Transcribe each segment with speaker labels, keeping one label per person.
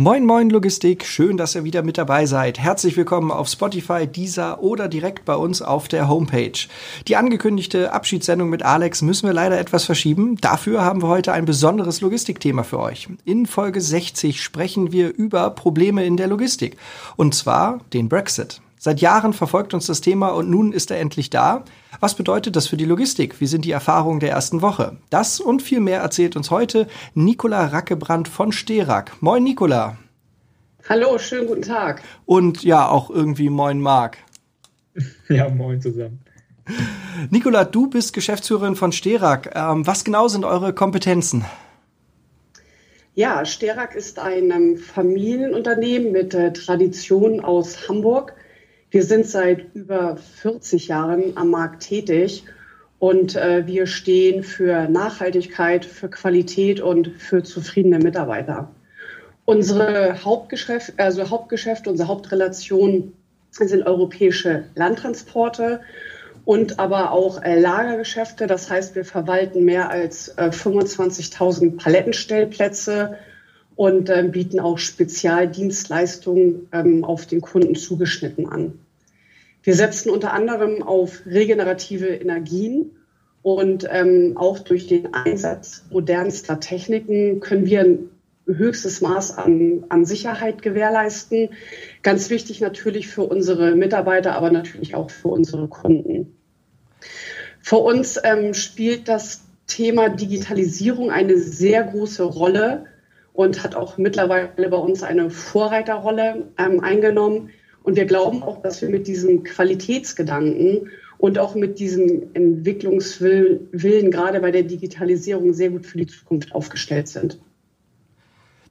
Speaker 1: Moin Moin Logistik, schön, dass ihr wieder mit dabei seid. Herzlich willkommen auf Spotify, Deezer oder direkt bei uns auf der Homepage. Die angekündigte Abschiedssendung mit Alex müssen wir leider etwas verschieben. Dafür haben wir heute ein besonderes Logistikthema für euch. In Folge 60 sprechen wir über Probleme in der Logistik. Und zwar den Brexit. Seit Jahren verfolgt uns das Thema und nun ist er endlich da. Was bedeutet das für die Logistik? Wie sind die Erfahrungen der ersten Woche? Das und viel mehr erzählt uns heute Nicola Rackebrand von Sterak. Moin Nicola.
Speaker 2: Hallo, schönen guten Tag.
Speaker 1: Und ja, auch irgendwie moin Marc.
Speaker 3: Ja, moin zusammen.
Speaker 1: Nicola, du bist Geschäftsführerin von Sterak. Ähm, was genau sind eure Kompetenzen?
Speaker 2: Ja, Sterak ist ein ähm, Familienunternehmen mit äh, Tradition aus Hamburg. Wir sind seit über 40 Jahren am Markt tätig und äh, wir stehen für Nachhaltigkeit, für Qualität und für zufriedene Mitarbeiter. Unsere Hauptgeschäft, also Hauptgeschäfte, unsere Hauptrelation sind europäische Landtransporte und aber auch äh, Lagergeschäfte. Das heißt, wir verwalten mehr als äh, 25.000 Palettenstellplätze und äh, bieten auch Spezialdienstleistungen ähm, auf den Kunden zugeschnitten an. Wir setzen unter anderem auf regenerative Energien und ähm, auch durch den Einsatz modernster Techniken können wir ein höchstes Maß an, an Sicherheit gewährleisten. Ganz wichtig natürlich für unsere Mitarbeiter, aber natürlich auch für unsere Kunden. Für uns ähm, spielt das Thema Digitalisierung eine sehr große Rolle und hat auch mittlerweile bei uns eine Vorreiterrolle ähm, eingenommen. Und wir glauben auch, dass wir mit diesem Qualitätsgedanken und auch mit diesem Entwicklungswillen Willen, gerade bei der Digitalisierung sehr gut für die Zukunft aufgestellt sind.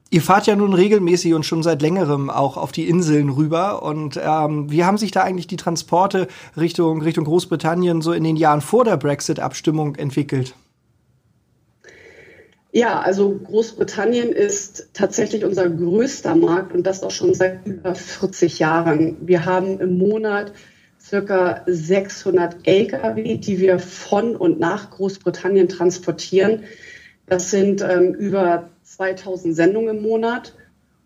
Speaker 1: Ihr fahrt ja nun regelmäßig und schon seit längerem auch auf die Inseln rüber. Und ähm, wie haben sich da eigentlich die Transporte Richtung, Richtung Großbritannien so in den Jahren vor der Brexit-Abstimmung entwickelt?
Speaker 2: Ja, also Großbritannien ist tatsächlich unser größter Markt und das auch schon seit über 40 Jahren. Wir haben im Monat circa 600 Lkw, die wir von und nach Großbritannien transportieren. Das sind ähm, über 2000 Sendungen im Monat.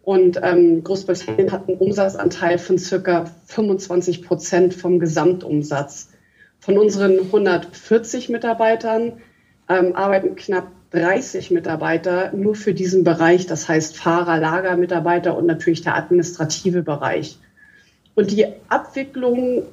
Speaker 2: Und ähm, Großbritannien hat einen Umsatzanteil von circa 25 Prozent vom Gesamtumsatz. Von unseren 140 Mitarbeitern ähm, arbeiten knapp 30 Mitarbeiter nur für diesen Bereich, das heißt Fahrer, Lagermitarbeiter und natürlich der administrative Bereich. Und die Abwicklung,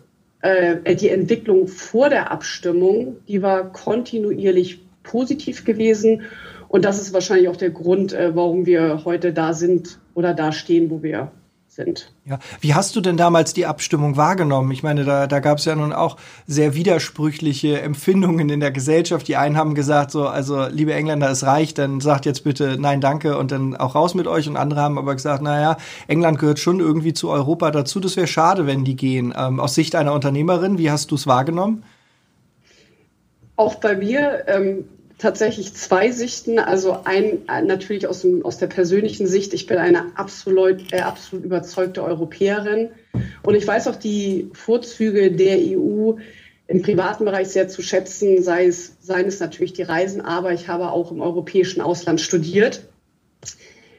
Speaker 2: äh, die Entwicklung vor der Abstimmung, die war kontinuierlich positiv gewesen. Und das ist wahrscheinlich auch der Grund, äh, warum wir heute da sind oder da stehen, wo wir sind.
Speaker 1: Ja, wie hast du denn damals die Abstimmung wahrgenommen? Ich meine, da, da gab es ja nun auch sehr widersprüchliche Empfindungen in der Gesellschaft. Die einen haben gesagt, so, also liebe Engländer, es reicht, dann sagt jetzt bitte nein, danke und dann auch raus mit euch. Und andere haben aber gesagt, naja, England gehört schon irgendwie zu Europa dazu. Das wäre schade, wenn die gehen. Ähm, aus Sicht einer Unternehmerin, wie hast du es wahrgenommen?
Speaker 2: Auch bei mir ähm, tatsächlich zwei Sichten. Also ein natürlich aus, dem, aus der persönlichen Sicht. Ich bin eine absolut, äh, absolut überzeugte Europäerin und ich weiß auch die Vorzüge der EU im privaten Bereich sehr zu schätzen, sei es, seien es natürlich die Reisen, aber ich habe auch im europäischen Ausland studiert.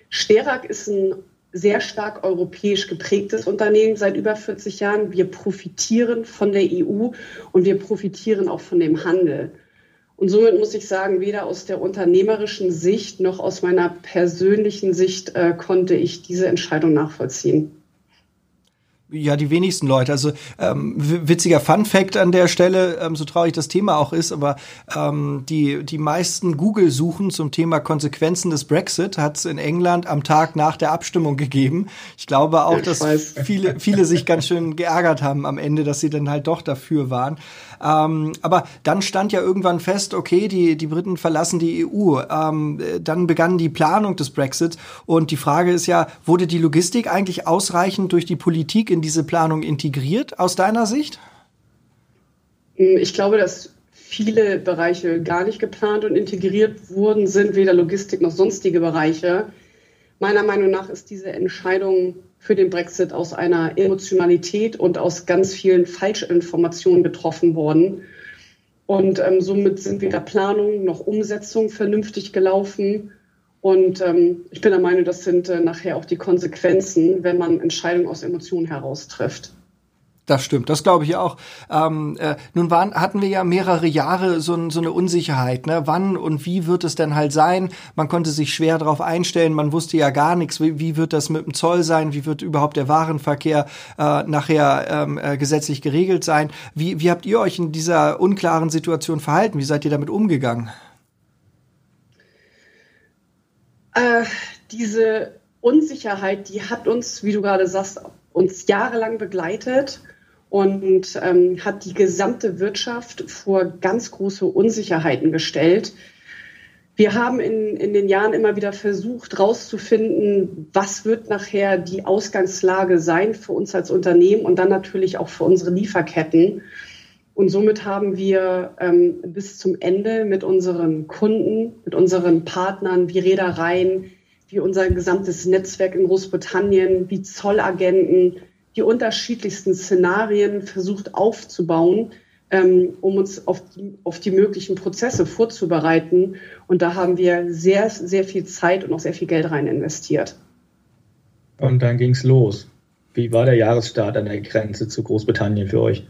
Speaker 2: Sterak ist ein sehr stark europäisch geprägtes Unternehmen seit über 40 Jahren. Wir profitieren von der EU und wir profitieren auch von dem Handel. Und somit muss ich sagen, weder aus der unternehmerischen Sicht noch aus meiner persönlichen Sicht äh, konnte ich diese Entscheidung nachvollziehen.
Speaker 1: Ja, die wenigsten Leute. Also ähm, witziger Fun Fact an der Stelle, ähm, so traurig das Thema auch ist, aber ähm, die die meisten Google-Suchen zum Thema Konsequenzen des Brexit hat es in England am Tag nach der Abstimmung gegeben. Ich glaube auch, dass viele viele sich ganz schön geärgert haben am Ende, dass sie dann halt doch dafür waren. Ähm, aber dann stand ja irgendwann fest, okay, die, die Briten verlassen die EU. Ähm, dann begann die Planung des Brexit und die Frage ist ja, wurde die Logistik eigentlich ausreichend durch die Politik in diese Planung integriert aus deiner Sicht?
Speaker 2: Ich glaube, dass viele Bereiche gar nicht geplant und integriert wurden sind, weder Logistik noch sonstige Bereiche. Meiner Meinung nach ist diese Entscheidung für den Brexit aus einer Emotionalität und aus ganz vielen Falschinformationen getroffen worden. Und ähm, somit sind weder Planung noch Umsetzung vernünftig gelaufen. Und ähm, ich bin der Meinung, das sind äh, nachher auch die Konsequenzen, wenn man Entscheidungen aus Emotionen heraus trifft.
Speaker 1: Das stimmt, das glaube ich auch. Ähm, äh, nun waren, hatten wir ja mehrere Jahre so, so eine Unsicherheit. Ne? Wann und wie wird es denn halt sein? Man konnte sich schwer darauf einstellen. Man wusste ja gar nichts. Wie, wie wird das mit dem Zoll sein? Wie wird überhaupt der Warenverkehr äh, nachher ähm, äh, gesetzlich geregelt sein? Wie, wie habt ihr euch in dieser unklaren Situation verhalten? Wie seid ihr damit umgegangen?
Speaker 2: Äh, diese Unsicherheit, die hat uns, wie du gerade sagst, uns jahrelang begleitet und ähm, hat die gesamte Wirtschaft vor ganz große Unsicherheiten gestellt. Wir haben in, in den Jahren immer wieder versucht, herauszufinden, was wird nachher die Ausgangslage sein für uns als Unternehmen und dann natürlich auch für unsere Lieferketten. Und somit haben wir ähm, bis zum Ende mit unseren Kunden, mit unseren Partnern wie Reedereien, wie unser gesamtes Netzwerk in Großbritannien, wie Zollagenten, die unterschiedlichsten Szenarien versucht aufzubauen, ähm, um uns auf die, auf die möglichen Prozesse vorzubereiten. Und da haben wir sehr, sehr viel Zeit und auch sehr viel Geld rein investiert.
Speaker 3: Und dann ging es los. Wie war der Jahresstart an der Grenze zu Großbritannien für euch?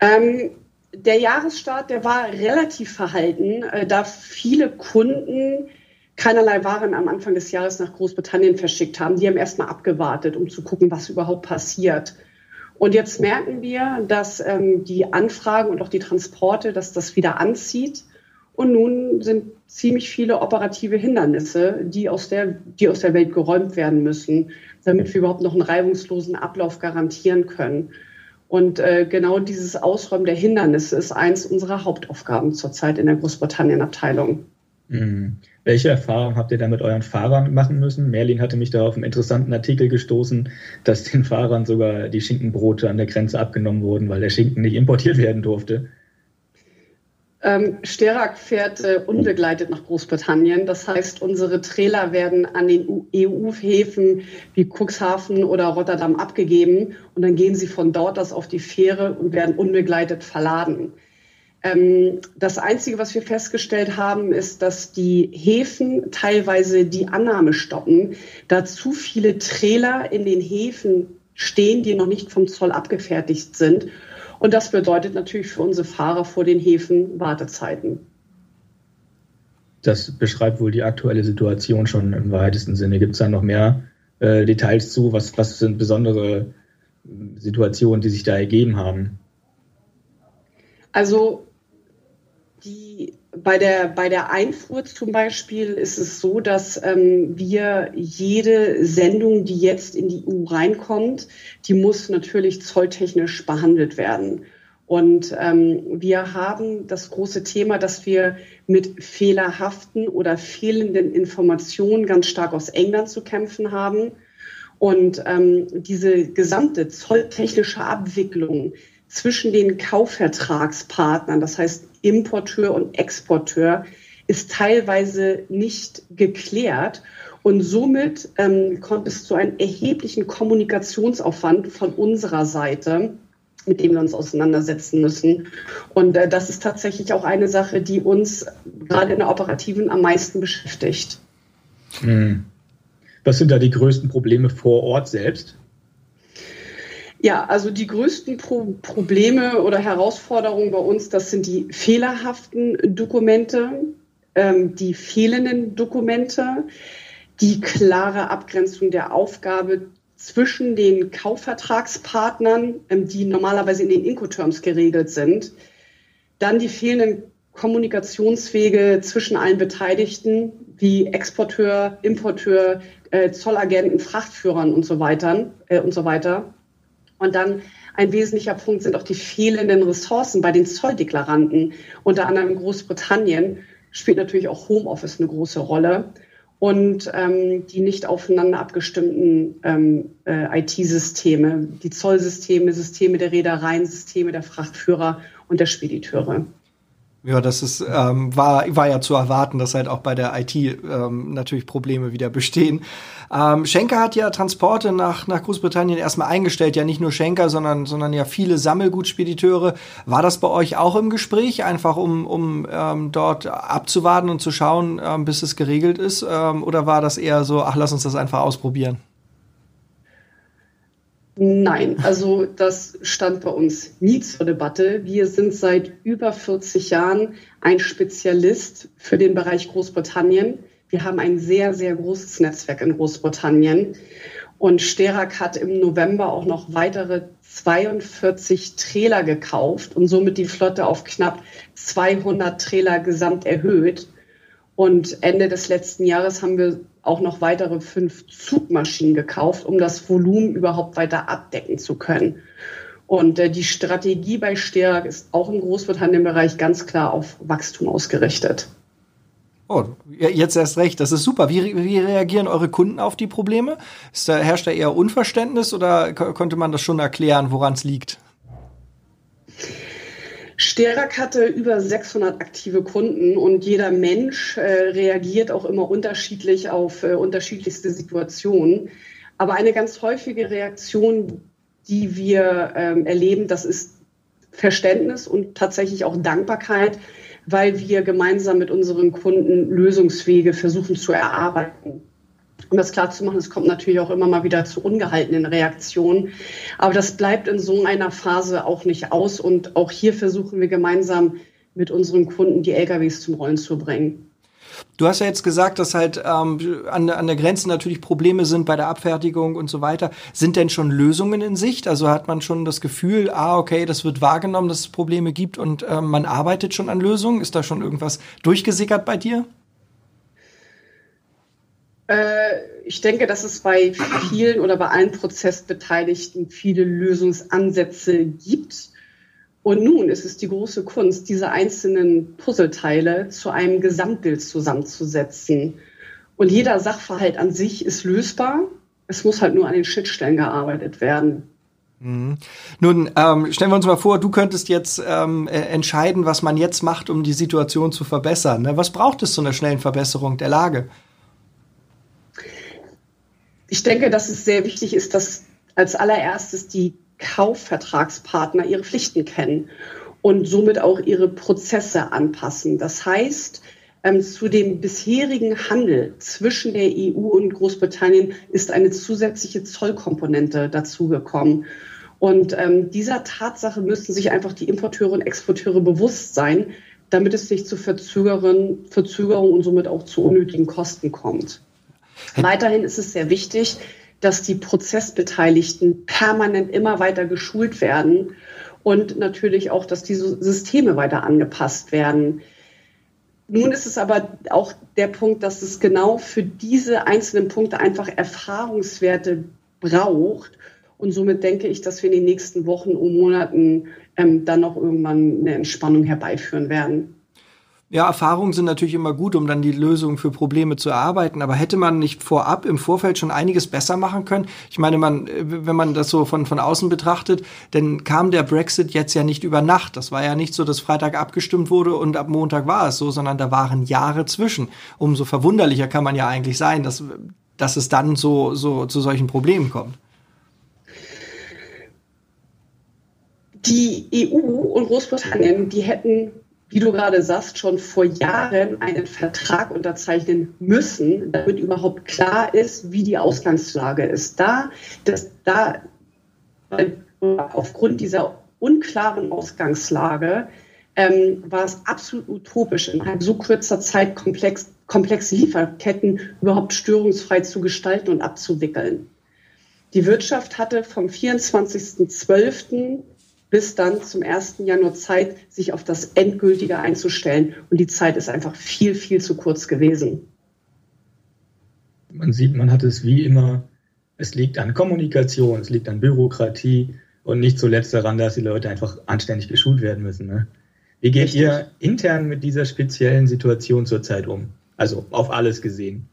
Speaker 2: Ähm, der Jahresstart, der war relativ verhalten, äh, da viele Kunden keinerlei Waren am Anfang des Jahres nach Großbritannien verschickt haben. Die haben erstmal abgewartet, um zu gucken, was überhaupt passiert. Und jetzt merken wir, dass ähm, die Anfragen und auch die Transporte, dass das wieder anzieht. Und nun sind ziemlich viele operative Hindernisse, die aus der, die aus der Welt geräumt werden müssen, damit wir überhaupt noch einen reibungslosen Ablauf garantieren können. Und äh, genau dieses Ausräumen der Hindernisse ist eins unserer Hauptaufgaben zurzeit in der Großbritannien-Abteilung.
Speaker 3: Mhm. Welche Erfahrungen habt ihr da mit euren Fahrern machen müssen? Merlin hatte mich da auf einen interessanten Artikel gestoßen, dass den Fahrern sogar die Schinkenbrote an der Grenze abgenommen wurden, weil der Schinken nicht importiert werden durfte.
Speaker 2: Ähm, Sterak fährt äh, unbegleitet nach Großbritannien. Das heißt, unsere Trailer werden an den EU-Häfen wie Cuxhaven oder Rotterdam abgegeben und dann gehen sie von dort aus auf die Fähre und werden unbegleitet verladen. Ähm, das Einzige, was wir festgestellt haben, ist, dass die Häfen teilweise die Annahme stoppen, da zu viele Trailer in den Häfen stehen, die noch nicht vom Zoll abgefertigt sind. Und das bedeutet natürlich für unsere Fahrer vor den Häfen Wartezeiten.
Speaker 3: Das beschreibt wohl die aktuelle Situation schon im weitesten Sinne. Gibt es da noch mehr äh, Details zu? Was, was sind besondere Situationen, die sich da ergeben haben?
Speaker 2: Also bei, der, bei der Einfuhr zum Beispiel ist es so, dass ähm, wir jede Sendung, die jetzt in die EU reinkommt, die muss natürlich zolltechnisch behandelt werden. Und ähm, wir haben das große Thema, dass wir mit fehlerhaften oder fehlenden Informationen ganz stark aus England zu kämpfen haben. Und ähm, diese gesamte zolltechnische Abwicklung zwischen den Kaufvertragspartnern, das heißt Importeur und Exporteur, ist teilweise nicht geklärt. Und somit ähm, kommt es zu einem erheblichen Kommunikationsaufwand von unserer Seite, mit dem wir uns auseinandersetzen müssen. Und äh, das ist tatsächlich auch eine Sache, die uns gerade in der Operativen am meisten beschäftigt.
Speaker 3: Hm. Was sind da die größten Probleme vor Ort selbst?
Speaker 2: Ja, also die größten Pro Probleme oder Herausforderungen bei uns, das sind die fehlerhaften Dokumente, ähm, die fehlenden Dokumente, die klare Abgrenzung der Aufgabe zwischen den Kaufvertragspartnern, ähm, die normalerweise in den Incoterms geregelt sind, dann die fehlenden Kommunikationswege zwischen allen Beteiligten, wie Exporteur, Importeur, äh, Zollagenten, Frachtführern und so weiter äh, und so weiter. Und dann ein wesentlicher Punkt sind auch die fehlenden Ressourcen bei den Zolldeklaranten. Unter anderem in Großbritannien spielt natürlich auch Homeoffice eine große Rolle und ähm, die nicht aufeinander abgestimmten ähm, äh, IT-Systeme, die Zollsysteme, Systeme der Reedereien, Systeme der Frachtführer und der Spediteure.
Speaker 1: Ja, das ist, ähm, war, war ja zu erwarten, dass halt auch bei der IT ähm, natürlich Probleme wieder bestehen. Ähm, Schenker hat ja Transporte nach, nach Großbritannien erstmal eingestellt, ja nicht nur Schenker, sondern, sondern ja viele Sammelgutspediteure. War das bei euch auch im Gespräch, einfach um, um ähm, dort abzuwarten und zu schauen, ähm, bis es geregelt ist? Ähm, oder war das eher so, ach, lass uns das einfach ausprobieren?
Speaker 2: Nein, also das stand bei uns nie zur Debatte. Wir sind seit über 40 Jahren ein Spezialist für den Bereich Großbritannien. Wir haben ein sehr, sehr großes Netzwerk in Großbritannien. Und Sterak hat im November auch noch weitere 42 Trailer gekauft und somit die Flotte auf knapp 200 Trailer gesamt erhöht. Und Ende des letzten Jahres haben wir auch noch weitere fünf Zugmaschinen gekauft, um das Volumen überhaupt weiter abdecken zu können. Und äh, die Strategie bei Sterak ist auch im Großbritannien-Bereich ganz klar auf Wachstum ausgerichtet.
Speaker 1: Oh, jetzt erst recht, das ist super. Wie, wie reagieren eure Kunden auf die Probleme? Ist da, herrscht da eher Unverständnis oder konnte man das schon erklären, woran es liegt?
Speaker 2: Sterak hatte über 600 aktive Kunden und jeder Mensch äh, reagiert auch immer unterschiedlich auf äh, unterschiedlichste Situationen. Aber eine ganz häufige Reaktion, die wir ähm, erleben, das ist Verständnis und tatsächlich auch Dankbarkeit, weil wir gemeinsam mit unseren Kunden Lösungswege versuchen zu erarbeiten um das klar zu machen, es kommt natürlich auch immer mal wieder zu ungehaltenen Reaktionen. Aber das bleibt in so einer Phase auch nicht aus. Und auch hier versuchen wir gemeinsam mit unseren Kunden die LKWs zum Rollen zu bringen.
Speaker 1: Du hast ja jetzt gesagt, dass halt ähm, an, an der Grenze natürlich Probleme sind bei der Abfertigung und so weiter. Sind denn schon Lösungen in Sicht? Also hat man schon das Gefühl, ah, okay, das wird wahrgenommen, dass es Probleme gibt und ähm, man arbeitet schon an Lösungen? Ist da schon irgendwas durchgesickert bei dir?
Speaker 2: Äh, ich denke, dass es bei vielen oder bei allen Prozessbeteiligten viele Lösungsansätze gibt. Und nun ist es die große Kunst, diese einzelnen Puzzleteile zu einem Gesamtbild zusammenzusetzen. Und jeder Sachverhalt an sich ist lösbar. Es muss halt nur an den Schnittstellen gearbeitet werden.
Speaker 1: Mhm. Nun, ähm, stellen wir uns mal vor, du könntest jetzt ähm, äh, entscheiden, was man jetzt macht, um die Situation zu verbessern. Ne? Was braucht es zu einer schnellen Verbesserung der Lage?
Speaker 2: Ich denke, dass es sehr wichtig ist, dass als allererstes die Kaufvertragspartner ihre Pflichten kennen und somit auch ihre Prozesse anpassen. Das heißt, ähm, zu dem bisherigen Handel zwischen der EU und Großbritannien ist eine zusätzliche Zollkomponente dazugekommen. Und ähm, dieser Tatsache müssen sich einfach die Importeure und Exporteure bewusst sein, damit es nicht zu Verzögerungen, Verzögerungen und somit auch zu unnötigen Kosten kommt. Weiterhin ist es sehr wichtig, dass die Prozessbeteiligten permanent immer weiter geschult werden und natürlich auch, dass diese Systeme weiter angepasst werden. Nun ist es aber auch der Punkt, dass es genau für diese einzelnen Punkte einfach Erfahrungswerte braucht. Und somit denke ich, dass wir in den nächsten Wochen und Monaten ähm, dann noch irgendwann eine Entspannung herbeiführen werden.
Speaker 1: Ja, Erfahrungen sind natürlich immer gut, um dann die Lösung für Probleme zu erarbeiten. Aber hätte man nicht vorab im Vorfeld schon einiges besser machen können? Ich meine, man, wenn man das so von, von außen betrachtet, dann kam der Brexit jetzt ja nicht über Nacht. Das war ja nicht so, dass Freitag abgestimmt wurde und ab Montag war es so, sondern da waren Jahre zwischen. Umso verwunderlicher kann man ja eigentlich sein, dass, dass es dann so, so zu solchen Problemen kommt.
Speaker 2: Die EU und Großbritannien, die hätten wie du gerade sagst, schon vor Jahren einen Vertrag unterzeichnen müssen, damit überhaupt klar ist, wie die Ausgangslage ist. Da, das, da aufgrund dieser unklaren Ausgangslage ähm, war es absolut utopisch, in so kurzer Zeit komplex, komplexe Lieferketten überhaupt störungsfrei zu gestalten und abzuwickeln. Die Wirtschaft hatte vom 24.12 bis dann zum 1. Januar Zeit, sich auf das Endgültige einzustellen. Und die Zeit ist einfach viel, viel zu kurz gewesen.
Speaker 3: Man sieht, man hat es wie immer, es liegt an Kommunikation, es liegt an Bürokratie und nicht zuletzt daran, dass die Leute einfach anständig geschult werden müssen. Ne? Wie geht Richtig. ihr intern mit dieser speziellen Situation zurzeit um? Also auf alles gesehen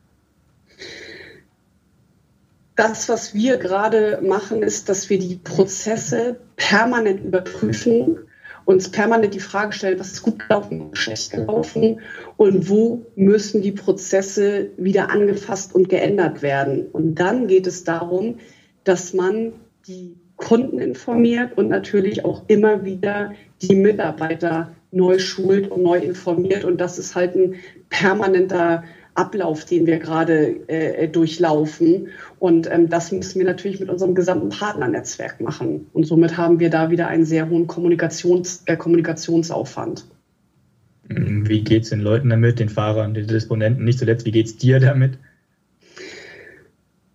Speaker 2: das, was wir gerade machen, ist, dass wir die Prozesse permanent überprüfen uns permanent die Frage stellen, was ist gut gelaufen, schlecht gelaufen und wo müssen die Prozesse wieder angefasst und geändert werden. Und dann geht es darum, dass man die Kunden informiert und natürlich auch immer wieder die Mitarbeiter neu schult und neu informiert. Und das ist halt ein permanenter Ablauf, den wir gerade äh, durchlaufen. Und ähm, das müssen wir natürlich mit unserem gesamten Partnernetzwerk machen. Und somit haben wir da wieder einen sehr hohen Kommunikations, äh, Kommunikationsaufwand.
Speaker 3: Wie geht es den Leuten damit, den Fahrern, den Disponenten? Nicht zuletzt, wie geht es dir damit?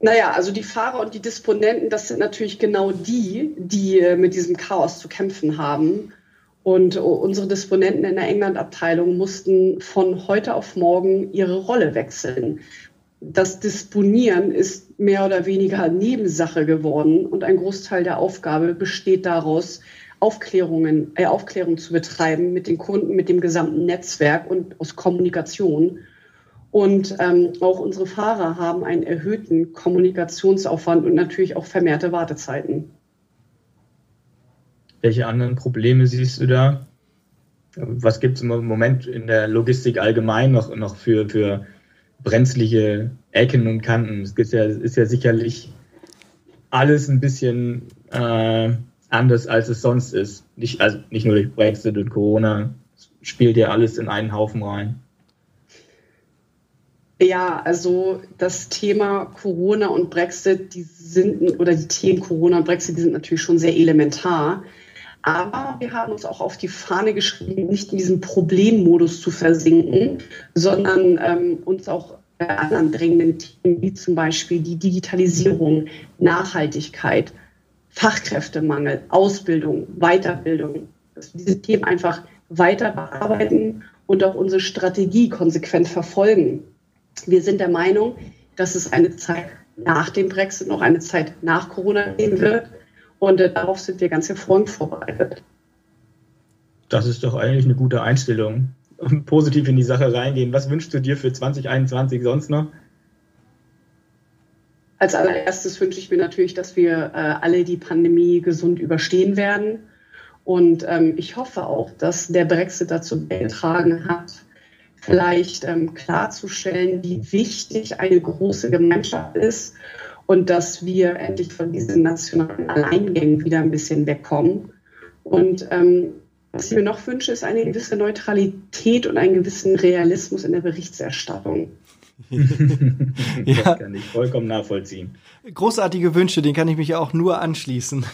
Speaker 2: Naja, also die Fahrer und die Disponenten, das sind natürlich genau die, die äh, mit diesem Chaos zu kämpfen haben. Und unsere Disponenten in der England-Abteilung mussten von heute auf morgen ihre Rolle wechseln. Das Disponieren ist mehr oder weniger Nebensache geworden und ein Großteil der Aufgabe besteht daraus, Aufklärungen, äh, Aufklärung zu betreiben mit den Kunden, mit dem gesamten Netzwerk und aus Kommunikation. Und ähm, auch unsere Fahrer haben einen erhöhten Kommunikationsaufwand und natürlich auch vermehrte Wartezeiten.
Speaker 3: Welche anderen Probleme siehst du da? Was gibt es im Moment in der Logistik allgemein noch, noch für, für brenzliche Ecken und Kanten? Es ist ja, ist ja sicherlich alles ein bisschen äh, anders, als es sonst ist. Nicht, also nicht nur durch Brexit und Corona, spielt ja alles in einen Haufen rein.
Speaker 2: Ja, also das Thema Corona und Brexit, die sind, oder die Themen Corona und Brexit, die sind natürlich schon sehr elementar. Aber wir haben uns auch auf die Fahne geschrieben, nicht in diesem Problemmodus zu versinken, sondern ähm, uns auch bei anderen drängenden Themen, wie zum Beispiel die Digitalisierung, Nachhaltigkeit, Fachkräftemangel, Ausbildung, Weiterbildung, dass wir diese Themen einfach weiter bearbeiten und auch unsere Strategie konsequent verfolgen. Wir sind der Meinung, dass es eine Zeit nach dem Brexit noch eine Zeit nach Corona geben wird und äh, darauf sind wir ganz hervorragend vorbereitet.
Speaker 3: Das ist doch eigentlich eine gute Einstellung. Positiv in die Sache reingehen. Was wünschst du dir für 2021 sonst noch?
Speaker 2: Als allererstes wünsche ich mir natürlich, dass wir äh, alle die Pandemie gesund überstehen werden. Und ähm, ich hoffe auch, dass der Brexit dazu beigetragen hat, vielleicht ähm, klarzustellen, wie wichtig eine große Gemeinschaft ist und dass wir endlich von diesen nationalen Alleingängen wieder ein bisschen wegkommen. Und ähm, was ich mir noch wünsche, ist eine gewisse Neutralität und einen gewissen Realismus in der Berichterstattung.
Speaker 3: ja. Das kann ich vollkommen nachvollziehen.
Speaker 1: Großartige Wünsche, den kann ich mich auch nur anschließen.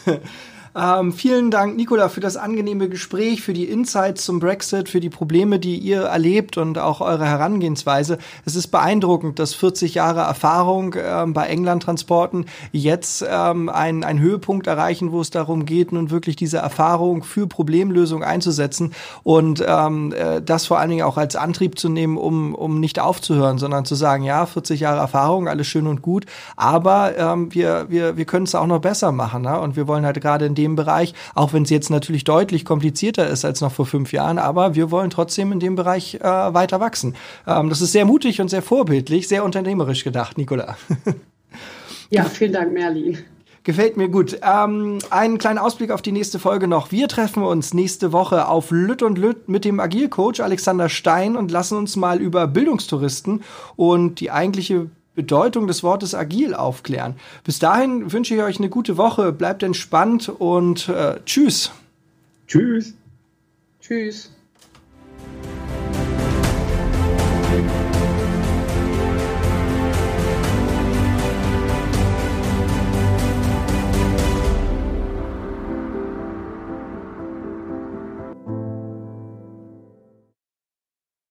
Speaker 1: Ähm, vielen Dank, Nicola, für das angenehme Gespräch, für die Insights zum Brexit, für die Probleme, die ihr erlebt und auch eure Herangehensweise. Es ist beeindruckend, dass 40 Jahre Erfahrung ähm, bei England-Transporten jetzt ähm, einen, einen Höhepunkt erreichen, wo es darum geht, nun wirklich diese Erfahrung für Problemlösung einzusetzen und ähm, äh, das vor allen Dingen auch als Antrieb zu nehmen, um, um nicht aufzuhören, sondern zu sagen, ja, 40 Jahre Erfahrung, alles schön und gut, aber ähm, wir, wir, wir können es auch noch besser machen. Ne? Und wir wollen halt gerade in dem Bereich, auch wenn es jetzt natürlich deutlich komplizierter ist als noch vor fünf Jahren, aber wir wollen trotzdem in dem Bereich äh, weiter wachsen. Ähm, das ist sehr mutig und sehr vorbildlich, sehr unternehmerisch gedacht, Nicola.
Speaker 2: ja, vielen Dank, Merlin.
Speaker 1: Gefällt mir gut. Ähm, einen kleinen Ausblick auf die nächste Folge noch. Wir treffen uns nächste Woche auf Lütt und Lütt mit dem Agilcoach Alexander Stein und lassen uns mal über Bildungstouristen und die eigentliche Bedeutung des Wortes agil aufklären. Bis dahin wünsche ich euch eine gute Woche, bleibt entspannt und äh, tschüss.
Speaker 3: Tschüss.
Speaker 2: Tschüss.